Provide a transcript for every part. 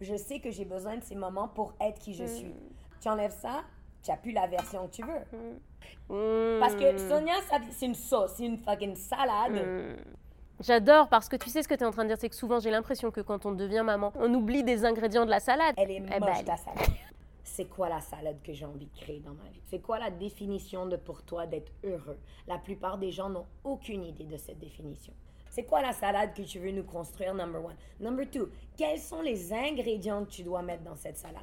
Je sais que j'ai besoin de ces moments pour être qui je Hmm. suis. Tu enlèves ça, tu n'as plus la version que tu veux. Hmm. Parce que Sonia, ça- c'est une sauce, c'est une fucking salade. Hmm. J'adore parce que tu sais ce que tu es en train de dire, c'est que souvent j'ai l'impression que quand on devient maman, on oublie des ingrédients de la salade. Elle est Eh moche, ben, ta salade. C'est quoi la salade que j'ai envie de créer dans ma vie? C'est quoi la définition de pour toi d'être heureux? La plupart des gens n'ont aucune idée de cette définition. C'est quoi la salade que tu veux nous construire, number one? Number two, quels sont les ingrédients que tu dois mettre dans cette salade?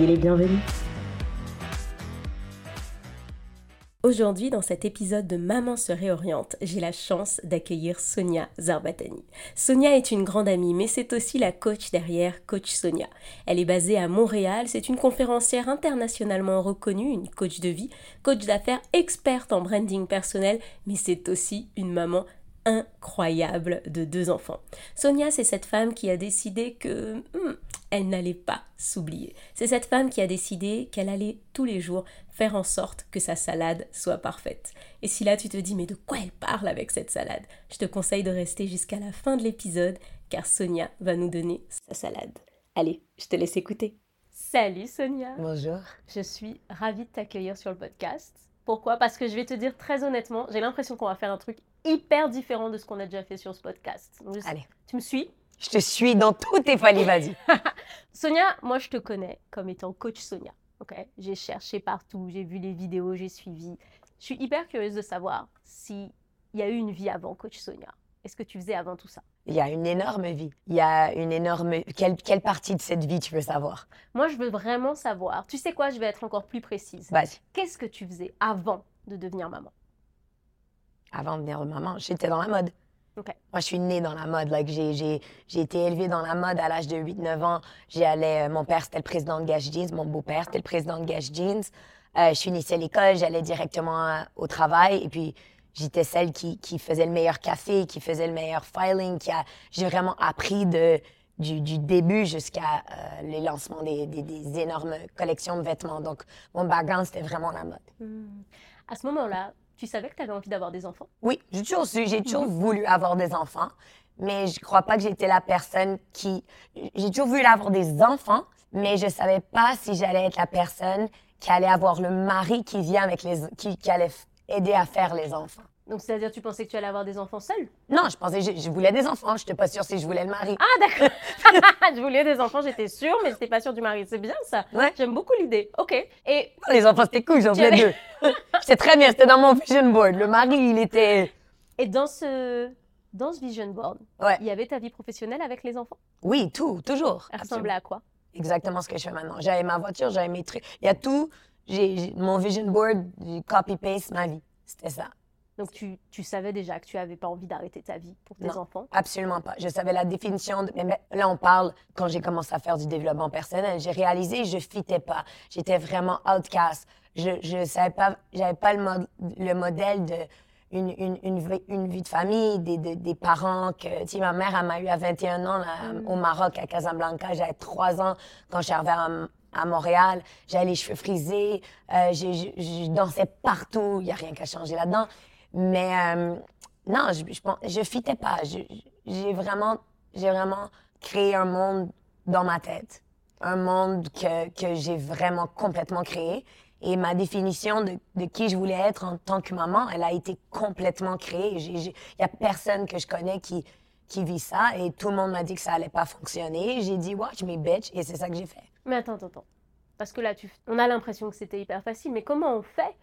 les bienvenus. Aujourd'hui, dans cet épisode de Maman se réoriente, j'ai la chance d'accueillir Sonia Zarbatani. Sonia est une grande amie, mais c'est aussi la coach derrière Coach Sonia. Elle est basée à Montréal, c'est une conférencière internationalement reconnue, une coach de vie, coach d'affaires experte en branding personnel, mais c'est aussi une maman incroyable de deux enfants. Sonia, c'est cette femme qui a décidé que hmm, elle n'allait pas s'oublier. C'est cette femme qui a décidé qu'elle allait tous les jours faire en sorte que sa salade soit parfaite. Et si là tu te dis mais de quoi elle parle avec cette salade? Je te conseille de rester jusqu'à la fin de l'épisode car Sonia va nous donner sa salade. Allez, je te laisse écouter. Salut Sonia Bonjour. Je suis ravie de t'accueillir sur le podcast. Pourquoi? Parce que je vais te dire très honnêtement, j'ai l'impression qu'on va faire un truc hyper différent de ce qu'on a déjà fait sur ce podcast. Je- Allez. Tu me suis? Je te suis dans toutes tes folies, vas-y. Sonia, moi je te connais comme étant coach Sonia. Ok, j'ai cherché partout, j'ai vu les vidéos, j'ai suivi. Je suis hyper curieuse de savoir si il y a eu une vie avant coach Sonia. Est-ce que tu faisais avant tout ça? Il y a une énorme vie. Il y a une énorme. Quelle, quelle partie de cette vie tu veux savoir? Moi, je veux vraiment savoir. Tu sais quoi? Je vais être encore plus précise. Vas-y. Qu'est-ce que tu faisais avant de devenir maman? Avant de venir maman, j'étais dans la mode. Moi, je suis née dans la mode. Like, j'ai, j'ai, j'ai été élevée dans la mode à l'âge de 8-9 ans. J'y allais, euh, mon père, c'était le président de Gage Jeans. Mon beau-père, c'était le président de Gage Jeans. Euh, je à l'école, j'allais directement euh, au travail. Et puis, j'étais celle qui, qui faisait le meilleur café, qui faisait le meilleur filing. Qui a, j'ai vraiment appris de, du, du début jusqu'à euh, les lancements des, des, des énormes collections de vêtements. Donc, mon background, c'était vraiment la mode. Hmm. À ce moment-là, tu savais que tu avais envie d'avoir des enfants? Oui, j'ai toujours su, j'ai toujours voulu avoir des enfants, mais je crois pas que j'étais la personne qui. J'ai toujours voulu avoir des enfants, mais je savais pas si j'allais être la personne qui allait avoir le mari qui vient avec les. qui, allait aider à faire les enfants. Donc, c'est-à-dire, tu pensais que tu allais avoir des enfants seuls? Non, je pensais, je, je voulais des enfants, je n'étais pas sûre si je voulais le mari. Ah, d'accord Je voulais des enfants, j'étais sûre, mais j'étais pas sûre du mari. C'est bien ça. Ouais. J'aime beaucoup l'idée. Ok. Et Les enfants, c'était cool, j'en voulais deux. C'était très bien, c'était dans mon vision board. Le mari, il était. Et dans ce, dans ce vision board, Ouais. il y avait ta vie professionnelle avec les enfants? Oui, tout, toujours. Elle ressemblait à quoi? Exactement ce que je fais maintenant. J'avais ma voiture, j'avais mes trucs. Il y a tout. J'ai j'ai- mon vision board, j'ai copy-paste ma vie. C'était ça. Donc tu, tu savais déjà que tu n'avais pas envie d'arrêter ta vie pour tes Non. enfants? Absolument pas. Je savais la définition. De... mais là, on parle quand j'ai commencé à faire du développement personnel. J'ai réalisé que je fitais pas. J'étais vraiment outcast. Je je savais pas. J'avais pas le, mod- le modèle de une, une, une, vie, une vie de famille, des, des, des parents que. Tu sais, ma mère, elle m'a eu à 21 ans là, au Maroc, à Casablanca. J'avais 3 ans quand je suis arrivée à, à Montréal. J'avais les cheveux frisés. Euh, je, je, je dansais partout. Il n'y a rien qu'à changer là-dedans. Mais euh, non, je, je, fitais pas. J'ai vraiment, j'ai vraiment créé un monde dans ma tête. Un monde que, que j'ai vraiment complètement créé. Et ma définition de, de qui je voulais être en tant que maman, elle a été complètement créée. Il n'y a personne que je connais qui, qui vit ça. Et tout le monde m'a dit que ça allait pas fonctionner. J'ai dit, watch me, bitch. Et c'est ça que j'ai fait. Mais attends, attends, attends. Parce que là, tu, on a l'impression que c'était hyper facile, mais comment on fait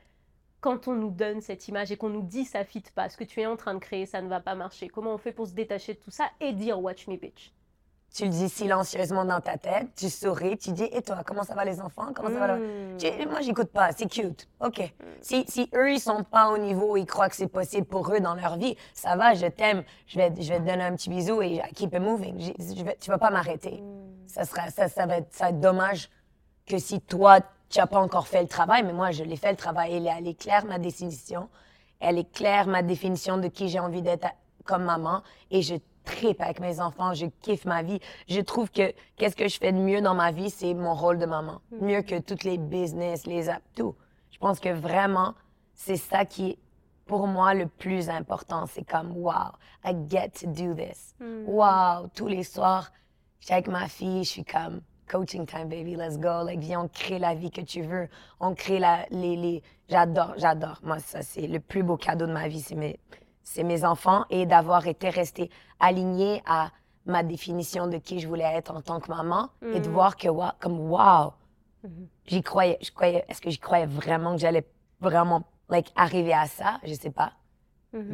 quand on nous donne cette image et qu'on nous dit ça fit pas, ce que tu es en train de créer, ça ne va pas marcher Comment on fait pour se détacher de tout ça et dire watch me bitch? Tu le dis silencieusement dans ta tête, tu souris, tu dis Et toi, comment ça va les enfants? Comment ça va Mm. Tu- Moi, j'écoute pas, c'est cute. OK. Si, si eux, ils sont pas au niveau où ils croient que c'est possible pour eux dans leur vie, ça va, je t'aime, je vais, je vais te donner un petit bisou et keep it moving. Je vais, tu vas pas m'arrêter. Ça, sera, ça, ça, va être, ça va être dommage que si toi, tu n'as pas encore fait le travail, mais moi, je l'ai fait le travail. Elle, est- elle est claire, ma définition. Elle est claire, ma définition de qui j'ai envie d'être à- comme maman. Et je tripe avec mes enfants, je kiffe ma vie. Je trouve que qu'est-ce que je fais de mieux dans ma vie, c'est mon rôle de maman. Mieux que toutes les business, les apps, tout. Je pense que vraiment, c'est ça qui est pour moi le plus important. C'est comme, wow, I get to do this. Wow, tous les soirs, je suis avec ma fille, je suis comme, coaching time, baby, let's go. Like, viens, on crée la vie que tu veux. On crée la, les, les... J'adore, j'adore. Moi, ça, c'est le plus beau cadeau de ma vie, c'est mes, c'est mes enfants et d'avoir été resté aligné à ma définition de qui je voulais être en tant que maman et de voir que, wa- comme, wow, j'y croyais, je croyais, est-ce que j'y croyais vraiment que j'allais vraiment, like, arriver à ça? Je sais pas.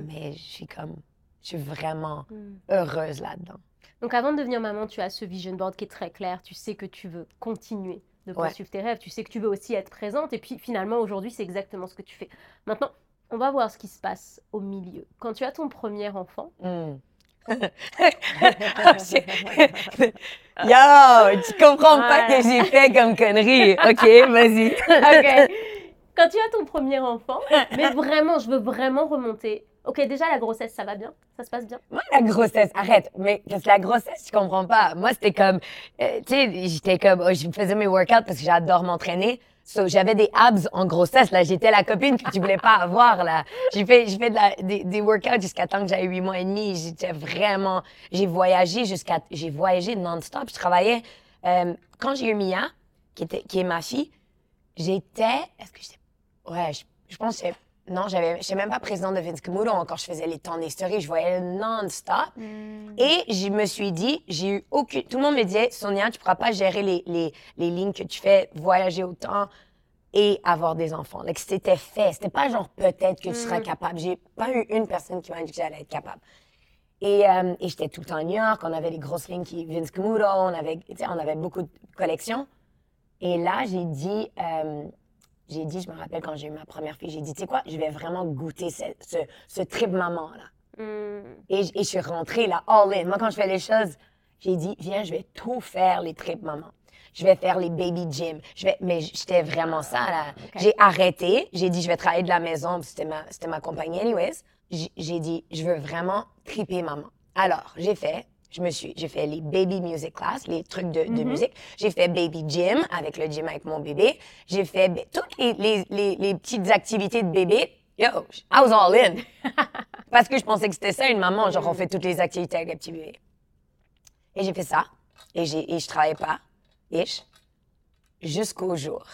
Mais je suis comme, je suis vraiment heureuse là-dedans. Donc avant de devenir maman, tu as ce vision board qui est très clair. Tu sais que tu veux continuer de Ouais. poursuivre tes rêves. Tu sais que tu veux aussi être présente. Et puis finalement, aujourd'hui, c'est exactement ce que tu fais. Maintenant, on va voir ce qui se passe au milieu. Quand tu as ton premier enfant, Hmm. Yo, tu comprends pas que j'ai fait comme connerie. OK, vas-y. Ok. Quand tu as ton premier enfant, mais vraiment, je veux vraiment remonter. Ok, déjà la grossesse, ça va bien? Ça se passe bien? Moi, la grossesse, arrête. Mais parce que la grossesse, je comprends pas. Moi, c'était comme, euh, tu sais, j'étais comme, oh, je faisais mes workouts parce que j'adore m'entraîner. So, j'avais des abs en grossesse, là. J'étais la copine que tu voulais pas avoir, là. J'ai fait, j'ai fait des, workouts jusqu'à temps que j'avais huit mois et demi. J'étais vraiment, j'ai voyagé jusqu'à, j'ai voyagé non-stop. Je travaillais, euh, quand j'ai eu Mia, qui était, qui est ma fille, j'étais, est-ce que j'étais, ouais, je, je pense que non, j'avais, j'étais même pas présidente de Vince Camuto encore. Je faisais les temps des stories, je voyais non-stop. Et je me suis dit, j'ai eu aucune. Tout le monde me disait, Sonia, tu pourras pas gérer les, les, les lignes que tu fais, voyager autant et avoir des enfants. Like, c'était fait. C'était pas genre peut-être que tu seras capable. J'ai pas eu une personne qui m'a dit que j'allais être capable. Et, euh, et j'étais tout le temps à New York. On avait les grosses lignes qui Vince Camuto. On avait, on avait beaucoup de collections. Et là, j'ai dit, euh, j'ai dit, je me rappelle quand j'ai eu ma première fille, j'ai dit, tu sais quoi, je vais vraiment goûter ce, ce, ce trip maman-là. Hmm. Et, et je suis rentrée là, all in. Moi, quand je fais les choses, j'ai dit, viens, je vais tout faire, les trips maman. Je vais faire les baby gym. Je vais, mais j'étais vraiment ça, là. J'ai arrêté. J'ai dit, je vais travailler de la maison. C'était ma, c'était ma compagnie, anyways. J'ai j'ai dit, je veux vraiment triper maman. Alors, j'ai fait, je me suis, j'ai fait les baby music class, les trucs de, de musique. J'ai fait baby gym avec le gym avec mon bébé. J'ai fait toutes les, les, les, les petites activités de bébé. Yo, I was all in. Parce que je pensais que c'était ça, une maman. Genre, on fait toutes les activités avec le petit bébé. Et j'ai fait ça. Et, j'ai, et je travaillais pas. Ish. Jusqu'au jour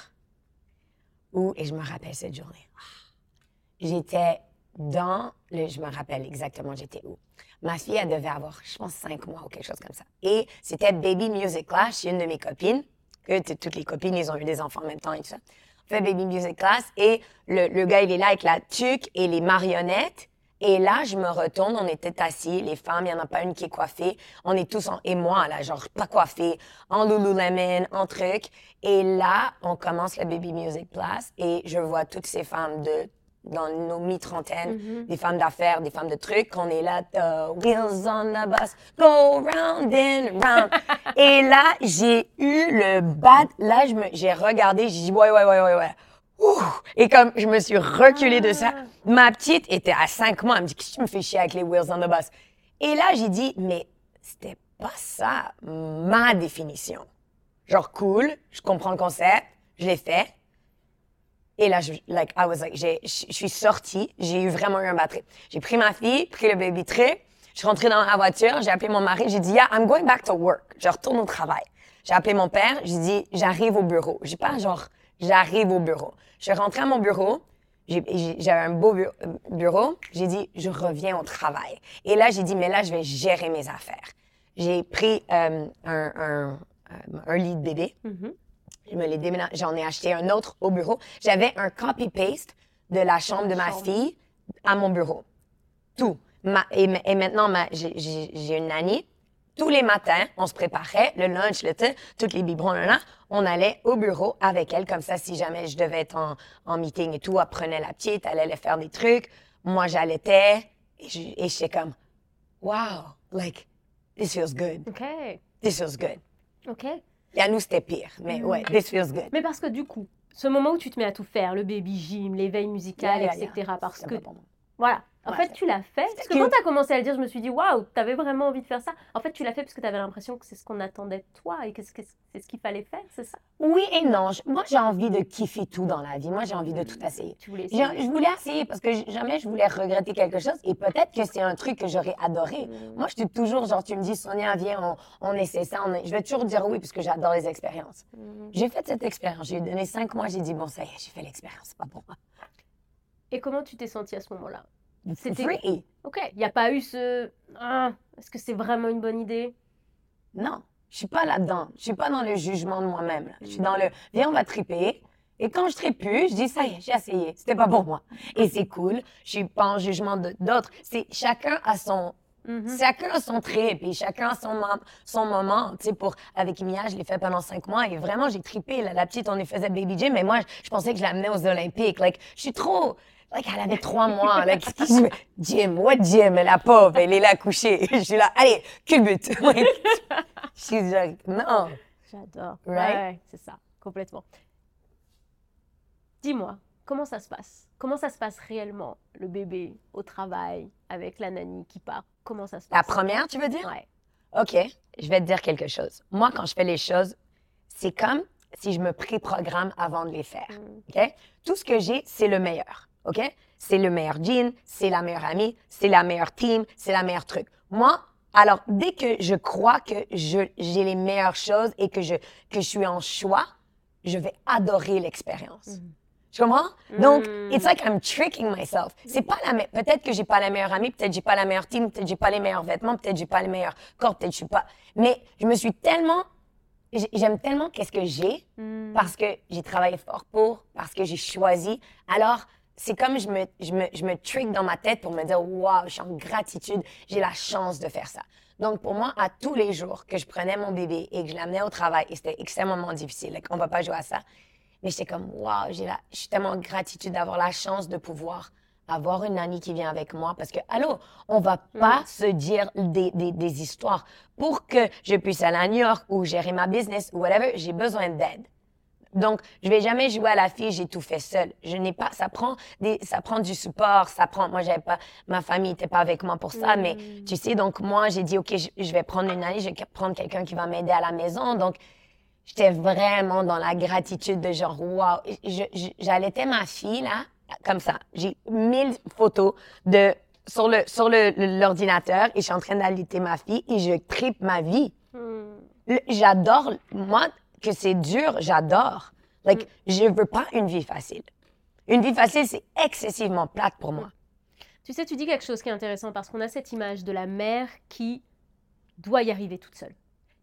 où, et je me rappelle cette journée, j'étais dans le, je me rappelle exactement j'étais où. Ma fille, elle devait avoir, je pense, cinq mois ou quelque chose comme ça. Et c'était Baby Music Class chez une de mes copines, toutes les copines, ils ont eu des enfants en même temps et tout ça. On fait Baby Music Class et le, gars, il est là avec la tuque et les marionnettes. Et là, je me retourne, on était assis, les femmes, il n'y en a pas une qui est coiffée. On est tous en, et moi, là, genre, pas coiffée, en Lululemon, en truc. Et là, on commence le Baby Music Class et je vois toutes ces femmes de, dans nos mi-trentaines, des femmes d'affaires, des femmes de trucs, qu'on est là, the wheels on the bus, go round and round. et là, j'ai eu le bat, là, je me, j'ai regardé, j'ai dit, ouais, ouais, ouais, ouais, ouais. Ouh! Et comme je me suis reculée de ça, ma petite était à cinq mois. Elle me dit, qu'est-ce que tu me fais chier avec les wheels on the bus? Et là, j'ai dit, mais c'était pas ça ma définition. Genre, cool, je comprends le concept, je l'ai fait. Et là, je, like, I was like, je suis sortie, j'ai eu vraiment eu un batterie. J'ai pris ma fille, pris le baby trip, je suis rentrée dans la voiture, j'ai appelé mon mari, j'ai dit, yeah, I'm going back to work. Je retourne au travail. J'ai appelé mon père, j'ai dit, j'arrive au bureau. J'ai pas genre, j'arrive au bureau. Je suis rentrée à mon bureau, j'avais un beau bu- bureau, j'ai dit, je reviens au travail. Et là, j'ai dit, mais là, je vais gérer mes affaires. J'ai pris euh, un, un, euh, un lit de bébé, je me l'ai déménagé, j'en ai acheté un autre au bureau. J'avais un copy-paste de la chambre de ma fille à mon bureau. Tout. Ma- et, ma- et maintenant, ma- j'ai- une nanny. tous les matins, on se préparait, le lunch, le thé, toutes les biberons, là, là, on allait au bureau avec elle, comme ça, si jamais je devais être en, en meeting et tout, elle prenait la petite, elle allait faire des trucs, moi j'allaitais, et je- et j'étais comme, wow, like, this feels good, Ok, this feels good. ok. Et à nous, c'était pire, mais ouais, this feels good. Mais parce que du coup, ce moment où tu te mets à tout faire, le baby gym, l'éveil musical, Yeah, yeah, etc., parce que. Voilà. En fait, tu l'as fait. Parce que quand tu as commencé à le dire, je me suis dit, waouh, tu avais vraiment envie de faire ça. En fait, tu l'as fait parce que tu avais l'impression que c'est ce qu'on attendait de toi et que c'est ce qu'il fallait faire, c'est ça? Oui et non. Moi, j'ai envie de kiffer tout dans la vie. Moi, j'ai envie de tout essayer. Tu voulais essayer. Je voulais essayer parce que jamais je voulais regretter quelque chose et peut-être que c'est un truc que j'aurais adoré. Mm. Moi, je suis toujours, genre, tu me dis, Sonia, viens, on, on essaie ça. on Je vais toujours dire oui parce que j'adore les expériences. Mhm. J'ai fait cette expérience. J'ai donné cinq mois. J'ai dit, bon, ça y est, j'ai fait l'expérience. C'est pas pour moi. Et comment tu t'es sentie à ce moment-là? C'était- Free. Ok, il n'y a pas eu ce. Ah, est-ce que c'est vraiment une bonne idée? Non, je suis pas là-dedans. Je suis pas dans le jugement de moi-même. Je suis dans le viens, on va triper. Et quand je tripe plus, je dis ça y est, j'ai essayé. C'était pas pour moi. Et c'est cool. Je suis pas en jugement d'autres. C'est chacun a son Mhm. chacun a son trip et chacun a son, son moment. Tu sais, pour, avec Mia, je l'ai fait pendant cinq mois et vraiment, j'ai trippé. là. La petite, on lui faisait baby gym, mais moi, je, je pensais que je l'amenais aux Olympiques. Like, je suis trop. Like, elle avait trois mois. Like, qu'est-ce? Gym, what gym? La pauvre, elle est là couchée. Je suis là, allez, culbute. Je suis like, non. J'adore. Right? Ouais, c'est ça, complètement. Dis-moi, comment ça se passe? Comment ça se passe réellement, le bébé au travail, avec la nanny qui part? Comment ça se La passe? première, tu veux dire? Ouais. OK, je vais te dire quelque chose. Moi, quand je fais les choses, c'est comme si je me pré-programme avant de les faire. Mm. OK? Tout ce que j'ai, c'est le meilleur. OK? C'est le meilleur jean, c'est la meilleure amie, c'est la meilleure team, c'est la meilleure truc. Moi, alors, dès que je crois que j'ai les meilleures choses et que je, que je suis en choix, je vais adorer l'expérience. Mhm. Tu comprends? Donc, Mm. it's like I'm tricking myself. C'est pas la peut-être que j'ai pas la meilleure amie, peut-être j'ai pas la meilleure team, peut-être j'ai pas les meilleurs vêtements, peut-être j'ai pas les meilleurs corps, peut-être je suis pas. Mais je me suis tellement, j'ai- j'aime tellement qu'est-ce que j'ai Mm. parce que j'ai travaillé fort pour, parce que j'ai choisi. Alors, c'est comme je me, je me, je me trick dans ma tête pour me dire, waouh, je suis en gratitude, j'ai la chance de faire ça. Donc, pour moi, à tous les jours que je prenais mon bébé et que je l'amenais au travail, et c'était extrêmement difficile, like, on va pas jouer à ça, mais j'étais comme, waouh, j'ai la, je suis tellement en gratitude d'avoir la chance de pouvoir avoir une nanny qui vient avec moi parce que, allô, on va pas se dire des, des, des histoires. Pour que je puisse aller à New York ou gérer ma business ou whatever, j'ai besoin d'aide. Donc, je vais jamais jouer à la fille, j'ai tout fait seule. Je n'ai pas, ça prend des, ça prend du support, ça prend, moi, j'avais pas, ma famille était pas avec moi pour ça, mais tu sais, donc moi, j'ai dit, OK, je, je vais prendre une année, je vais prendre quelqu'un qui va m'aider à la maison. Donc, j'étais vraiment dans la gratitude de genre, wow, j'allaitais ma fille, là, comme ça. J'ai mille photos de, sur le, sur le, l'ordinateur et je suis en train d'allaiter ma fille et je tripe ma vie. Mm. Le- J'adore, moi, que c'est dur, j'adore. Like, je veux pas une vie facile. Une vie facile, c'est excessivement plate pour moi. Tu sais, tu dis quelque chose qui est intéressant parce qu'on a cette image de la mère qui doit y arriver toute seule,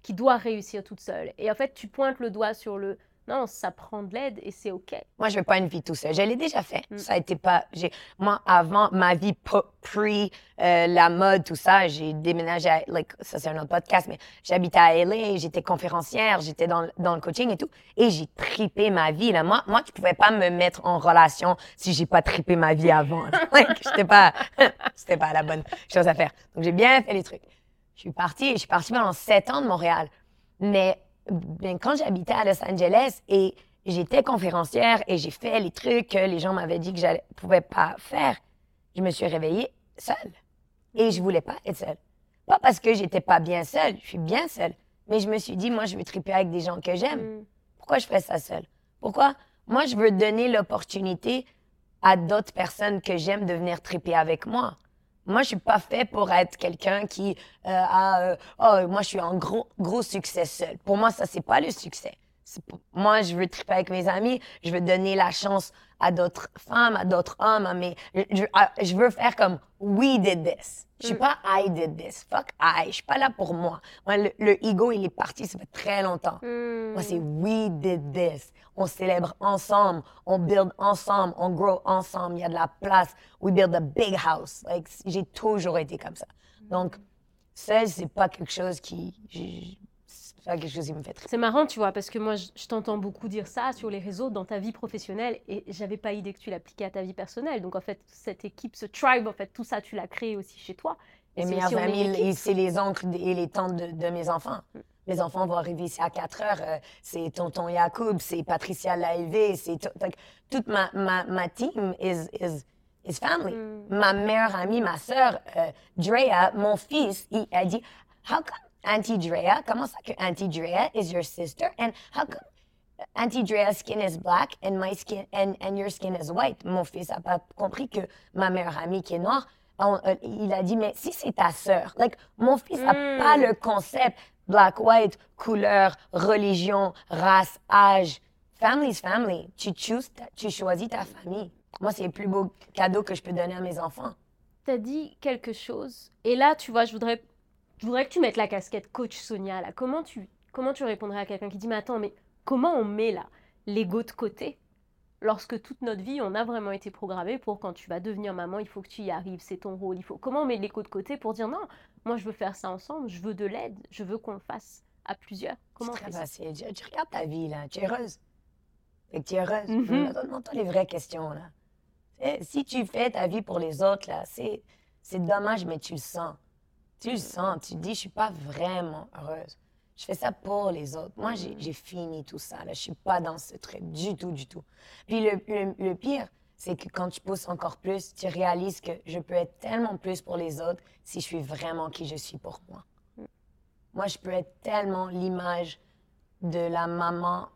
qui doit réussir toute seule. Et en fait, tu pointes le doigt sur le non, ça prend de l'aide et c'est OK. Moi, je veux pas une vie tout seul. Je l'ai déjà fait. Mm. Ça a été pas. J'ai, moi, avant ma vie pre euh, la mode, tout ça, j'ai déménagé. À, like, ça c'est un autre podcast, mais j'habitais à LA. J'étais conférencière. J'étais dans, dans le coaching et tout. Et j'ai tripé ma vie. Là, moi, moi, tu pouvais pas me mettre en relation si j'ai pas tripé ma vie avant. Like, j'étais pas, c'était pas la bonne chose à faire. Donc j'ai bien fait les trucs. Je suis partie. et Je suis partie pendant sept ans de Montréal. Mais ben, quand j'habitais à Los Angeles et j'étais conférencière et j'ai fait les trucs que les gens m'avaient dit que je pouvais pas faire, je me suis réveillée seule. Et je voulais pas être seule. Pas parce que j'étais pas bien seule, je suis bien seule. Mais je me suis dit, moi, je veux triper avec des gens que j'aime. Mm. Pourquoi je ferais ça seule? Pourquoi? Moi, je veux donner l'opportunité à d'autres personnes que j'aime de venir triper avec moi. Moi, je suis pas fait pour être quelqu'un qui euh, a, euh, oh, moi, je suis en gros, gros succès seul. Pour moi, ça, c'est pas le succès. Pour- Moi, je veux triper avec mes amis, je veux donner la chance à d'autres femmes, à d'autres hommes, à mes... je, je- à- je veux faire comme we did this. Je suis Mm. pas I did this. Fuck I. Je suis pas là pour moi. Moi, le, le ego, il est parti, ça fait très longtemps. Mm. Moi, c'est we did this. On célèbre ensemble, on build ensemble, on grow ensemble. Il y a de la place. We build a big house. Like, j'ai toujours été comme ça. Donc, seul, c'est pas quelque chose qui. C'est pas quelque chose qui me fait très. C'est marrant, tu vois, parce que moi, je, je t'entends beaucoup dire ça sur les réseaux, dans ta vie professionnelle, et j'avais pas idée que tu l'appliquais à ta vie personnelle. Donc, en fait, cette équipe, ce tribe, en fait, tout ça, tu l'as créé aussi chez toi. Et Mes amis, c'est les oncles et les tantes de, de mes enfants. Mes enfants vont arriver ici à 4 heures. euh, c'est tonton Yacoub, c'est Patricia Laévé, c'est tout- fait que toute ma, ma, ma team is, is, is family. Mm. Ma meilleure amie, ma sœur, euh, Drea, mon fils, il a dit How come Auntie Drea, comment ça que Auntie Drea is your sister? And how come Auntie Drea's skin is black and my skin and, and your skin is white? Mon fils a pas compris que ma meilleure amie qui est noire, on- euh, il a dit mais si c'est ta sœur, like mon fils a Mm. pas le concept black white, couleur, religion, race, âge. Family's family. Tu ta- tu choisis ta famille. Moi c'est le plus beau cadeau que je peux donner à mes enfants. tu as dit quelque chose. Et là, tu vois, je voudrais, je voudrais que tu mettes la casquette coach Sonia. Là. Comment, tu, comment tu répondrais à quelqu'un qui dit, mais attends, mais comment on met là l'ego de côté? Lorsque toute notre vie, on a vraiment été programmé pour quand tu vas devenir maman, il faut que tu y arrives, c'est ton rôle. Il faut... Comment on met l'ego de côté pour dire, non, moi je veux faire ça ensemble, je veux de l'aide, je veux qu'on le fasse à plusieurs. Comment on C'est fait très ça? facile. Tu, tu regardes ta vie, là. Tu es heureuse. Fait que tu es heureuse. Mhm. Demande-toi les vraies questions, là. Si tu fais ta vie pour les autres, là, c'est, c'est dommage, mais tu le sens. Tu le sens. Tu te dis, je suis pas vraiment heureuse. Je fais ça pour les autres. Moi, j'ai, j'ai fini tout ça, là. Je suis pas dans ce trait du tout, du tout. Puis le, le, le pire, c'est que quand tu pousses encore plus, tu réalises que je peux être tellement plus pour les autres si je suis vraiment qui je suis pour moi. Moi, je peux être tellement l'image de la maman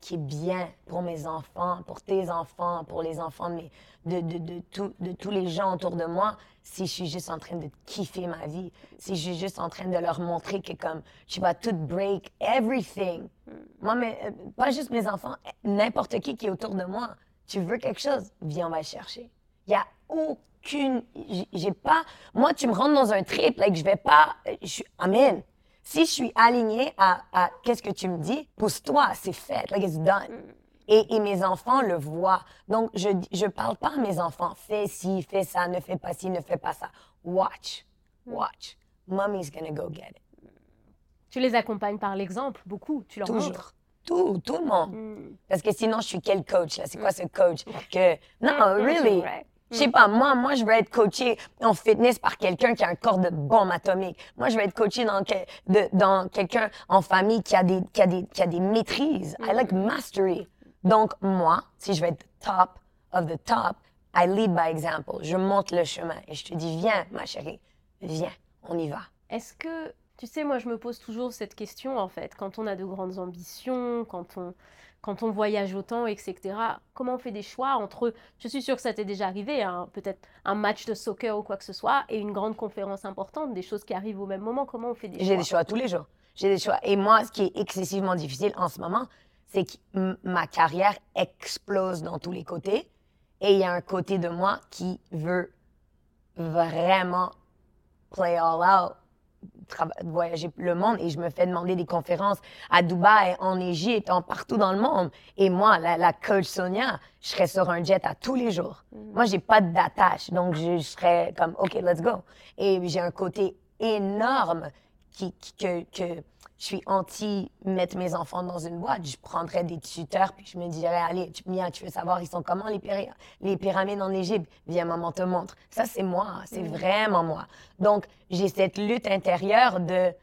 qui est bien pour mes enfants, pour tes enfants, pour les enfants de, mes- de, de, de, tout- de tous les gens autour de moi, si je suis juste en train de kiffer ma vie, si je suis juste en train de leur montrer que comme je vais tout break, everything. Moi, mais, euh, pas juste mes enfants, n'importe qui qui est autour de moi. Tu veux quelque chose, viens, on va le chercher. Il y a aucune, j'ai- pas, moi, tu me rentres dans un trip, like, je vais pas, je suis, amen. Si je suis alignée à, à qu'est-ce que tu me dis, pousse-toi, c'est fait, like it's done. Et, et mes enfants le voient. Donc, je je parle pas à mes enfants, fais ci, fais ça, ne fais pas ci, ne fais pas ça. Watch, watch. Mommy's gonna go get it. Tu les accompagnes par l'exemple, beaucoup. Tu leur montres. Tout, tout le monde. Mm. Parce que sinon, je suis quel coach, là? C'est quoi ce coach? Que, non, really. Ouais. Je sais pas, moi, moi, je veux être coaché en fitness par quelqu'un qui a un corps de bombe atomique. Moi, je veux être coaché dans, que- de- dans quelqu'un en famille qui a des, qui a des, qui a des maîtrises. I like mastery. Donc, moi, si je veux être top of the top, I lead by example. Je monte le chemin et je te dis, viens, ma chérie, viens, on y va. Est-ce que, tu sais, moi je me pose toujours cette question en fait, quand on a de grandes ambitions, quand on, quand on voyage autant, etc., comment on fait des choix entre, je suis sûre que ça t'est déjà arrivé, hein, peut-être un match de soccer ou quoi que ce soit, et une grande conférence importante, des choses qui arrivent au même moment, comment on fait des J'ai choix des choix? tous les jours. J'ai des choix. Et moi, ce qui est excessivement difficile en ce moment, c'est que ma carrière explose dans tous les côtés. Et il y a un côté de moi qui veut vraiment play all out, voyager le monde. Et je me fais demander des conférences à Dubaï, en Égypte, en partout dans le monde. Et moi, la, la coach Sonia, je serais sur un jet à tous les jours. Moi, j'ai pas d'attache. Donc, je, je serais comme, OK, let's go. Et j'ai un côté énorme qui, qui- que, que je suis anti mettre mes enfants dans une boîte. Je prendrais des tuteurs puis je me dirais, allez, tu, viens, tu veux savoir, ils sont comment les, pyra- les pyramides en Égypte? Viens, maman te montre. Ça, c'est moi. C'est vraiment moi. Donc, j'ai cette lutte intérieure de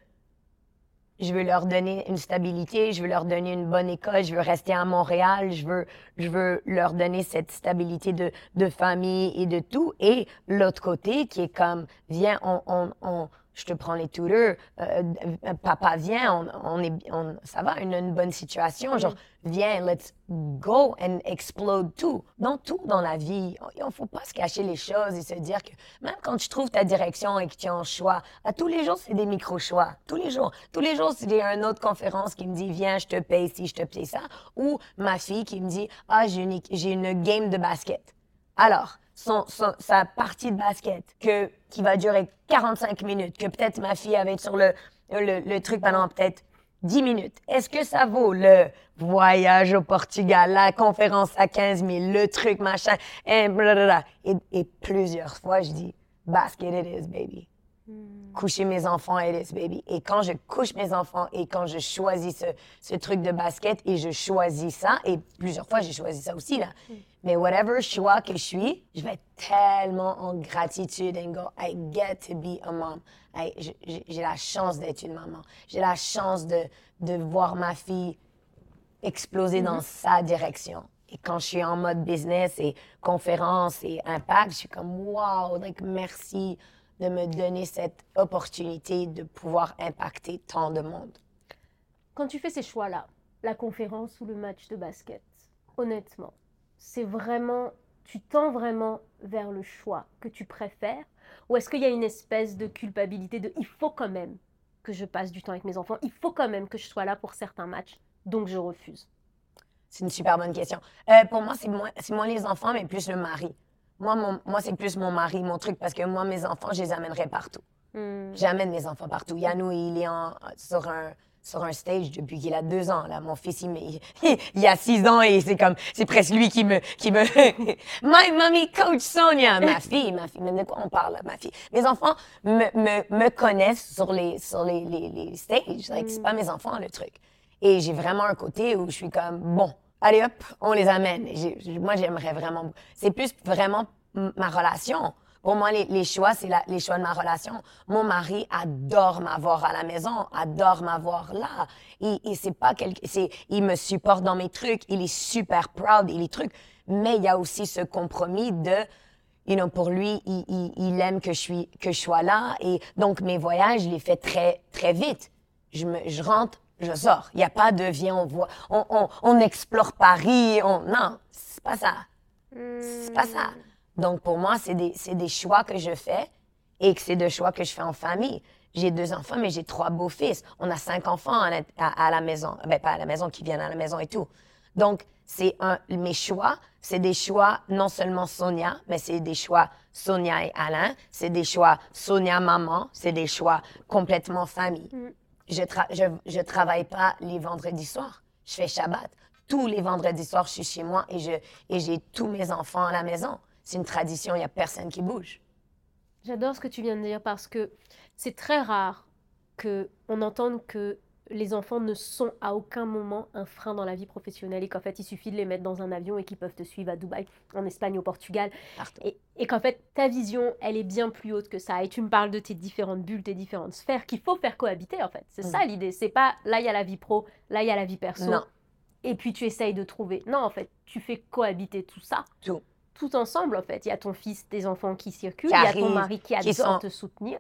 je veux leur donner une stabilité, je veux leur donner une bonne école, je veux rester à Montréal, je veux, je veux leur donner cette stabilité de, de famille et de tout. Et l'autre côté qui est comme, viens, on, on, on- je te prends les tuteurs, euh, euh, papa, viens, on, on est, on, ça va, une, une bonne situation, genre, viens, let's go and explode tout. Dans tout dans la vie, il ne faut pas se cacher les choses et se dire que même quand tu trouves ta direction et que tu as un choix, à tous les jours, c'est des micro-choix. Tous les jours. Tous les jours, c'est une autre conférence qui me dit, viens, je te paye ci, je te paye ça. Ou ma fille qui me dit, ah, j'ai une, j'ai une game de basket. Alors, sa partie de basket que, qui va durer 45 minutes, que peut-être ma fille va être sur le, le, truc pendant peut-être 10 minutes. Est-ce que ça vaut le voyage au Portugal, la conférence à 15 000, le truc, machin, et. Et, et plusieurs fois, je dis, basket it is, baby. Coucher mes enfants et les baby. Et quand je couche mes enfants et quand je choisis ce, ce truc de basket et je choisis ça, et plusieurs fois j'ai choisi ça aussi, là. Mais whatever choix que je suis, je vais être tellement en gratitude and go, I get to be a mom. J'ai la chance d'être une maman. J'ai la chance de, de voir ma fille exploser dans sa direction. Et quand je suis en mode business et conférence et impact, je suis comme wow, like, merci de me donner cette opportunité de pouvoir impacter tant de monde. Quand tu fais ces choix-là, la conférence ou le match de basket, honnêtement, c'est vraiment, tu tends vraiment vers le choix que tu préfères ou est-ce qu'il y a une espèce de culpabilité de il faut quand même que je passe du temps avec mes enfants, il faut quand même que je sois là pour certains matchs, donc je refuse. C'est une super bonne question. Euh, pour moi, c'est moins, c'est moins les enfants, mais plus le mari. Moi, mon- moi c'est plus mon mari, mon truc, parce que moi, mes enfants, je les amènerai partout. Hmm. J'amène mes enfants partout. Yannou, il est en- sur, un, sur un stage depuis qu'il a deux ans. Là. Mon fils, il, il a six ans et c'est comme, c'est presque lui qui me, qui me, My mommy coach Sonia, ma fille, ma fille. Mais de quoi on parle, ma fille? Mes enfants me, me, me connaissent sur les, sur les, les, les stages. Like, c'est pas mes enfants, le truc. Et j'ai vraiment un côté où je suis comme, bon, allez hop, on les amène. Moi, j'aimerais vraiment. C'est plus vraiment ma relation. Pour moi, les, choix, c'est les choix de ma relation. Mon mari adore m'avoir à la maison, adore m'avoir là. Et, et c'est pas c'est, il me supporte dans mes trucs, il est super proud, il est truc. Mais il y a aussi ce compromis de, you know, pour lui, il, il- il aime que je suis, que je sois là. Et donc, mes voyages, je les fais très, très vite. Je me, je rentre, je sors. Il n'y a pas de viens, on voit, on, on, on explore Paris, on, non, c'est pas ça. C'est pas ça. Donc, pour moi, c'est des, des choix que je fais et que c'est des choix que je fais en famille. J'ai deux enfants, mais j'ai trois beaux-fils. On a cinq enfants à la, à- la maison. Ben, pas à la maison, qui viennent à la maison et tout. Donc, c'est un, mes choix, c'est des choix non seulement Sonia, mais c'est des choix Sonia et Alain. C'est des choix Sonia maman. C'est des choix complètement famille. Je, tra- je, je travaille pas les vendredis soirs. Je fais Shabbat. Tous les vendredis soirs, je suis chez moi et et j'ai tous mes enfants à la maison. C'est une tradition, il n'y a personne qui bouge. J'adore ce que tu viens de dire parce que c'est très rare que on entende que les enfants ne sont à aucun moment un frein dans la vie professionnelle et qu'en fait il suffit de les mettre dans un avion et qu'ils peuvent te suivre à Dubaï, en Espagne, au Portugal et, et qu'en fait ta vision elle est bien plus haute que ça et tu me parles de tes différentes bulles, tes différentes sphères qu'il faut faire cohabiter en fait. C'est ça l'idée, c'est pas là il y a la vie pro, là il y a la vie perso Non. et puis tu essayes de trouver. Non en fait, tu fais cohabiter tout ça Tout. tout ensemble en fait. Il y a ton fils, tes enfants qui circulent, il y a ton mari qui adore qui sont- te soutenir.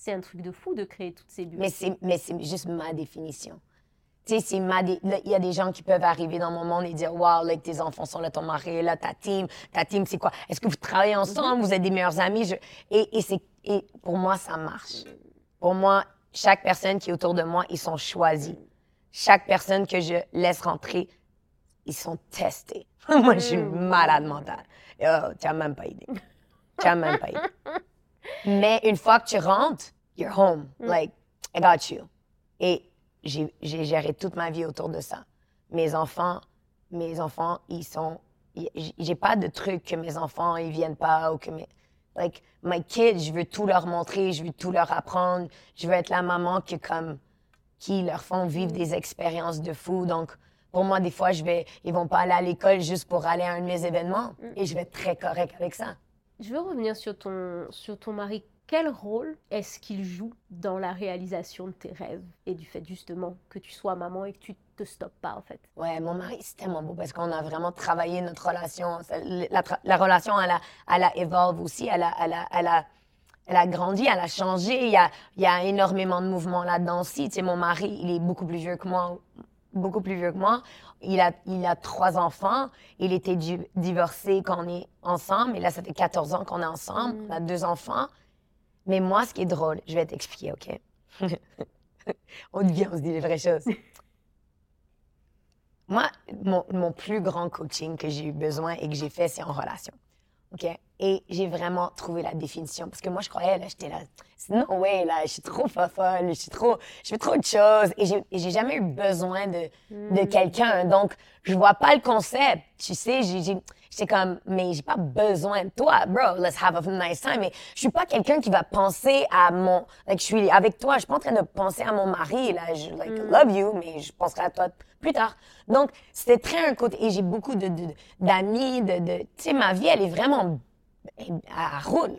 C'est un truc de fou de créer toutes ces bulles. Mais c'est, mais c'est juste ma définition. Tu sais, Il y a des gens qui peuvent arriver dans mon monde et dire Wow, là, tes enfants sont là, ton mari est là, ta team. Ta team, c'est quoi? Est-ce que vous travaillez ensemble? Vous êtes des meilleurs amis? Je- et, et, c'est, et pour moi, ça marche. Pour moi, chaque personne qui est autour de moi, ils sont choisis. Chaque personne que je laisse rentrer, ils sont testés. moi, je suis une malade mentale. Oh, tu n'as même pas idée. Tu n'as même pas idée. Mais une fois que tu rentres, you're home. Like, I got you. Et j'ai géré toute ma vie autour de ça. Mes enfants, mes enfants, ils sont. J'ai pas de truc que mes enfants, ils viennent pas ou que mes. Like, my kids, je veux tout leur montrer, je veux tout leur apprendre. Je veux être la maman qui, comme, qui leur font vivre des expériences de fou. Donc, pour moi, des fois, je vais, ils vont pas aller à l'école juste pour aller à un de mes événements. Et je vais être très correct avec ça. Je veux revenir sur ton, sur ton mari. Quel rôle est-ce qu'il joue dans la réalisation de tes rêves et du fait justement que tu sois maman et que tu te stoppes pas en fait? Ouais, mon mari, c'est tellement beau parce qu'on a vraiment travaillé notre relation. La, relation, elle a, elle évolue aussi, elle a, elle, elle, a, elle a grandi, elle a changé. Il y a, il y a énormément de mouvements là-dedans aussi. Tu sais, mon mari, il est beaucoup plus vieux que moi, beaucoup plus vieux que moi. Il a, il a trois enfants. Il était di- divorcé quand on est ensemble. Et là, ça fait 14 ans qu'on est ensemble. On a deux enfants. Mais moi, ce qui est drôle, je vais t'expliquer, OK? on devient, on se dit les vraies choses. Moi, mon, mon plus grand coaching que j'ai eu besoin et que j'ai fait, c'est en relation. OK? Et j'ai vraiment trouvé la définition. Parce que moi, je croyais, là, j'étais là, no way, là, je suis trop folle, je suis trop, je fais trop de choses. Et j'ai, j'ai jamais eu besoin de, de quelqu'un. Donc, je vois pas le concept. Tu sais, j'ai, j'ai, J'étais comme, mais j'ai pas besoin de toi, bro. Let's have a nice time. Mais je suis pas quelqu'un qui va penser à mon, like, je suis avec toi. Je suis pas en train de penser à mon mari, là. Je, like, love you, mais je penserai à toi plus tard. Donc, c'était très un côté, et j'ai beaucoup de, de- d'amis, de, de, tu sais, ma vie, elle est vraiment, elle roule.